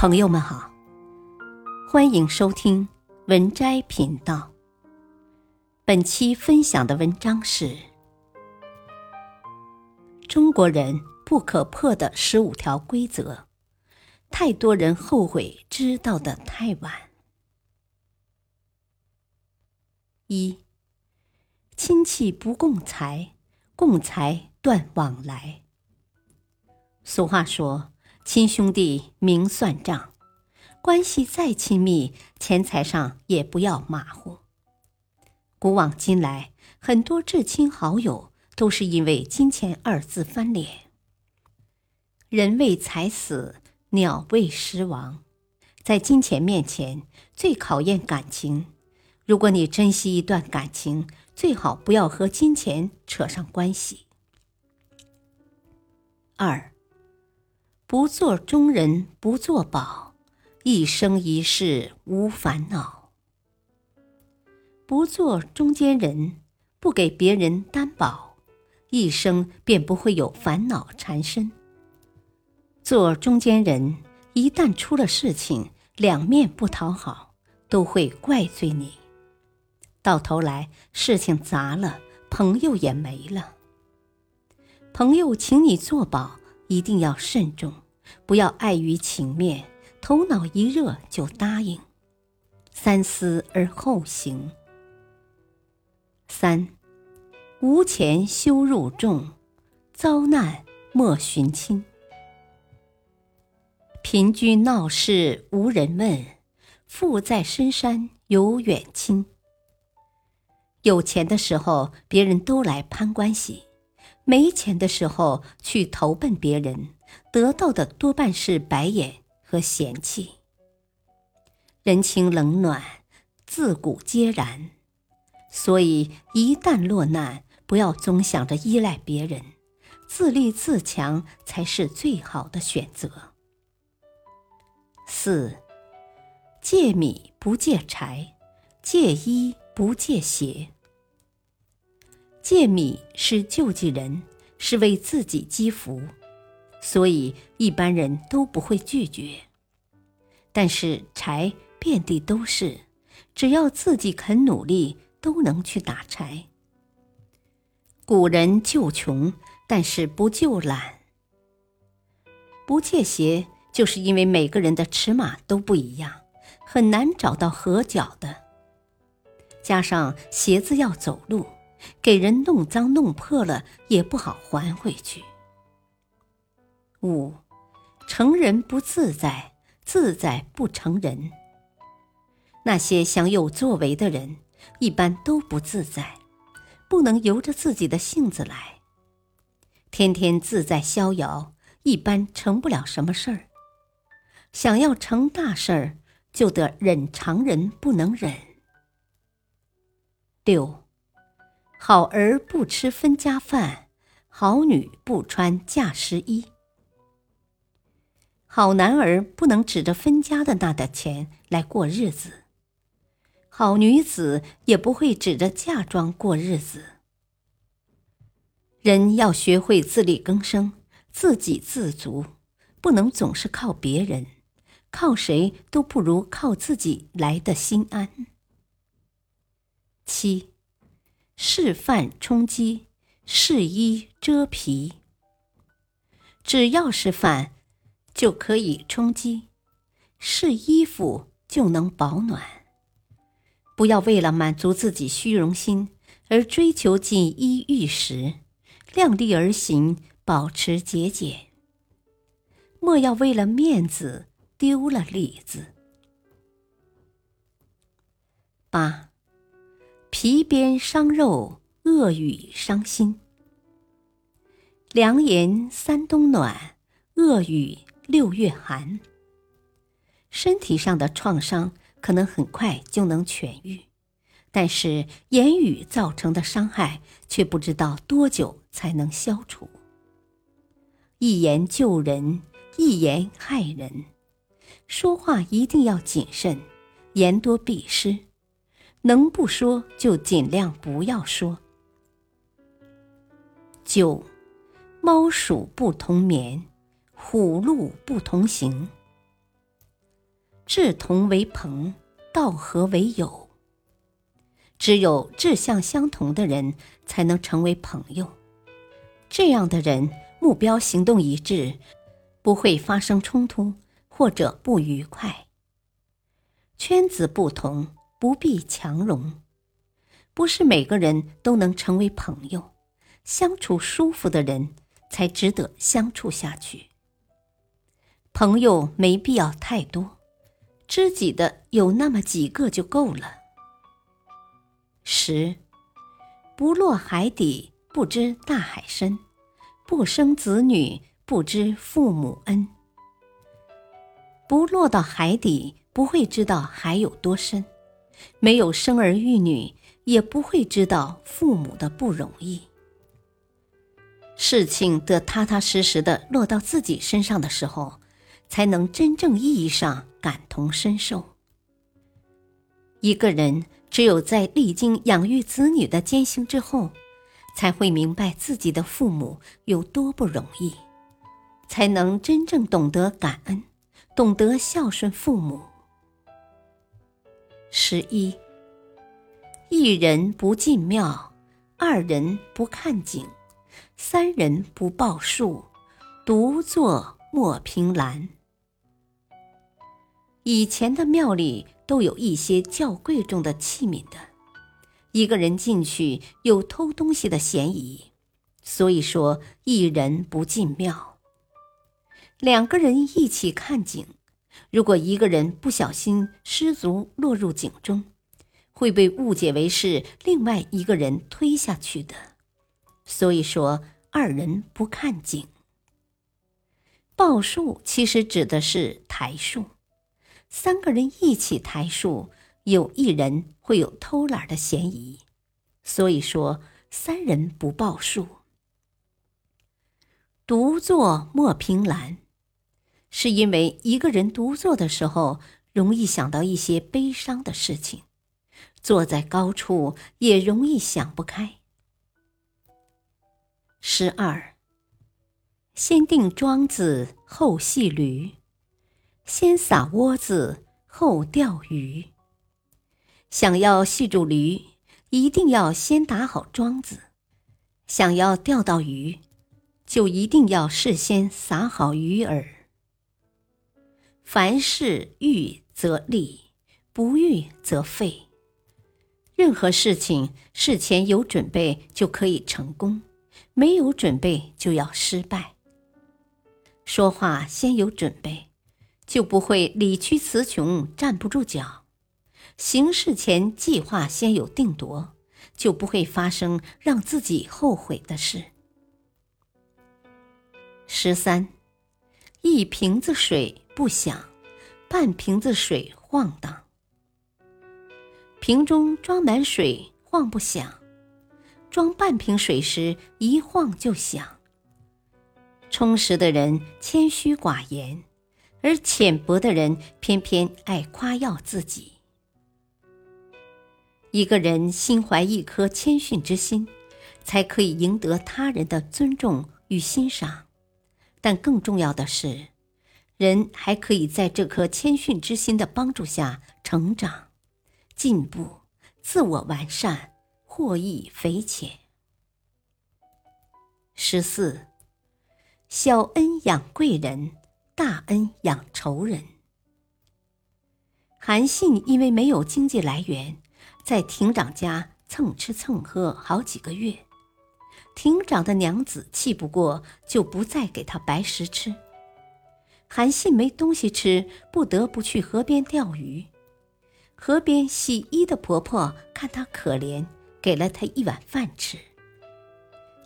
朋友们好，欢迎收听文摘频道。本期分享的文章是：中国人不可破的十五条规则，太多人后悔知道的太晚。一，亲戚不共财，共财断往来。俗话说。亲兄弟明算账，关系再亲密，钱财上也不要马虎。古往今来，很多至亲好友都是因为金钱二字翻脸。人为财死，鸟为食亡。在金钱面前，最考验感情。如果你珍惜一段感情，最好不要和金钱扯上关系。二。不做中人不做宝，一生一世无烦恼。不做中间人，不给别人担保，一生便不会有烦恼缠身。做中间人，一旦出了事情，两面不讨好，都会怪罪你，到头来事情砸了，朋友也没了。朋友请你做保。一定要慎重，不要碍于情面，头脑一热就答应，三思而后行。三，无钱羞辱众，遭难莫寻亲。贫居闹市无人问，富在深山有远亲。有钱的时候，别人都来攀关系。没钱的时候去投奔别人，得到的多半是白眼和嫌弃。人情冷暖，自古皆然。所以一旦落难，不要总想着依赖别人，自立自强才是最好的选择。四，借米不借柴，借衣不借鞋。借米是救济人，是为自己积福，所以一般人都不会拒绝。但是柴遍地都是，只要自己肯努力，都能去打柴。古人救穷，但是不救懒。不借鞋，就是因为每个人的尺码都不一样，很难找到合脚的。加上鞋子要走路。给人弄脏弄破了也不好还回去。五，成人不自在，自在不成人。那些想有作为的人，一般都不自在，不能由着自己的性子来。天天自在逍遥，一般成不了什么事儿。想要成大事儿，就得忍常人不能忍。六。好儿不吃分家饭，好女不穿嫁时衣。好男儿不能指着分家的那点钱来过日子，好女子也不会指着嫁妆过日子。人要学会自力更生，自给自足，不能总是靠别人，靠谁都不如靠自己来的心安。七。示饭充饥，是衣遮皮。只要是饭，就可以充饥；试衣服，就能保暖。不要为了满足自己虚荣心而追求锦衣玉食，量力而行，保持节俭。莫要为了面子丢了里子。八。皮鞭伤肉，恶语伤心。良言三冬暖，恶语六月寒。身体上的创伤可能很快就能痊愈，但是言语造成的伤害却不知道多久才能消除。一言救人，一言害人，说话一定要谨慎，言多必失。能不说就尽量不要说。九，猫鼠不同眠，虎鹿不同行。志同为朋，道合为友。只有志向相同的人才能成为朋友。这样的人目标行动一致，不会发生冲突或者不愉快。圈子不同，不必强融。不是每个人都能成为朋友，相处舒服的人才值得相处下去。朋友没必要太多，知己的有那么几个就够了。十，不落海底，不知大海深；不生子女，不知父母恩。不落到海底，不会知道海有多深；没有生儿育女，也不会知道父母的不容易。事情得踏踏实实的落到自己身上的时候，才能真正意义上感同身受。一个人。只有在历经养育子女的艰辛之后，才会明白自己的父母有多不容易，才能真正懂得感恩，懂得孝顺父母。十一，一人不进庙，二人不看景，三人不报数，独坐莫凭栏。以前的庙里。都有一些较贵重的器皿的，一个人进去有偷东西的嫌疑，所以说一人不进庙。两个人一起看景，如果一个人不小心失足落入井中，会被误解为是另外一个人推下去的，所以说二人不看景。报数其实指的是台数。三个人一起抬树，有一人会有偷懒的嫌疑，所以说三人不报数。独坐莫凭栏，是因为一个人独坐的时候，容易想到一些悲伤的事情，坐在高处也容易想不开。十二，先定庄子后系驴。先撒窝子后钓鱼。想要系住驴，一定要先打好桩子；想要钓到鱼，就一定要事先撒好鱼饵。凡事预则立，不预则废。任何事情事前有准备就可以成功，没有准备就要失败。说话先有准备。就不会理屈词穷，站不住脚；行事前计划先有定夺，就不会发生让自己后悔的事。十三，一瓶子水不响，半瓶子水晃荡。瓶中装满水晃不响，装半瓶水时一晃就响。充实的人谦虚寡言。而浅薄的人偏偏爱夸耀自己。一个人心怀一颗谦逊之心，才可以赢得他人的尊重与欣赏。但更重要的是，人还可以在这颗谦逊之心的帮助下成长、进步、自我完善，获益匪浅。十四，小恩养贵人。大恩养仇人。韩信因为没有经济来源，在亭长家蹭吃蹭喝好几个月。亭长的娘子气不过，就不再给他白食吃。韩信没东西吃，不得不去河边钓鱼。河边洗衣的婆婆看他可怜，给了他一碗饭吃。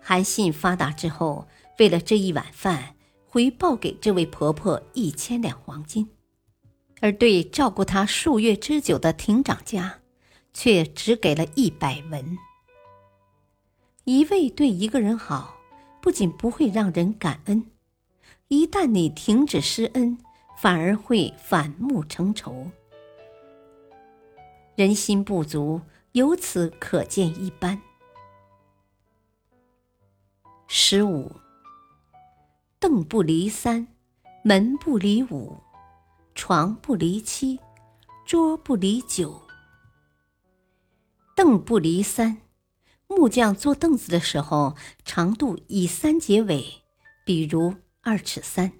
韩信发达之后，为了这一碗饭。回报给这位婆婆一千两黄金，而对照顾她数月之久的亭长家，却只给了一百文。一味对一个人好，不仅不会让人感恩，一旦你停止施恩，反而会反目成仇。人心不足，由此可见一斑。十五。凳不离三，门不离五，床不离七，桌不离九，凳不离三。木匠做凳子的时候，长度以三结尾，比如二尺三。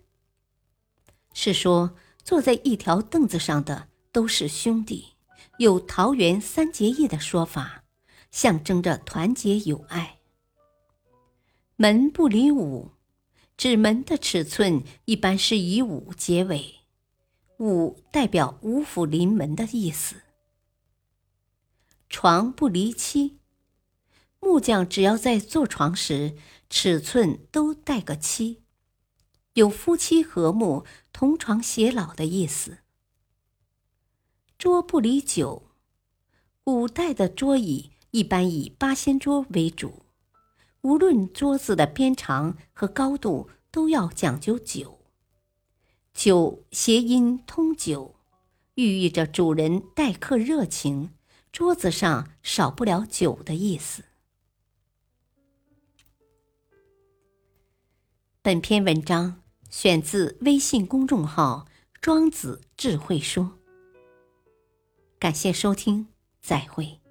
是说坐在一条凳子上的都是兄弟，有桃园三结义的说法，象征着团结友爱。门不离五，指门的尺寸一般是以五结尾，五代表五福临门的意思。床不离七。木匠只要在做床时，尺寸都带个七，有夫妻和睦、同床偕老的意思。桌不离九，古代的桌椅一般以八仙桌为主，无论桌子的边长和高度都要讲究九。九谐音通九，寓意着主人待客热情，桌子上少不了酒的意思。本篇文章选自微信公众号“庄子智慧说”。感谢收听，再会。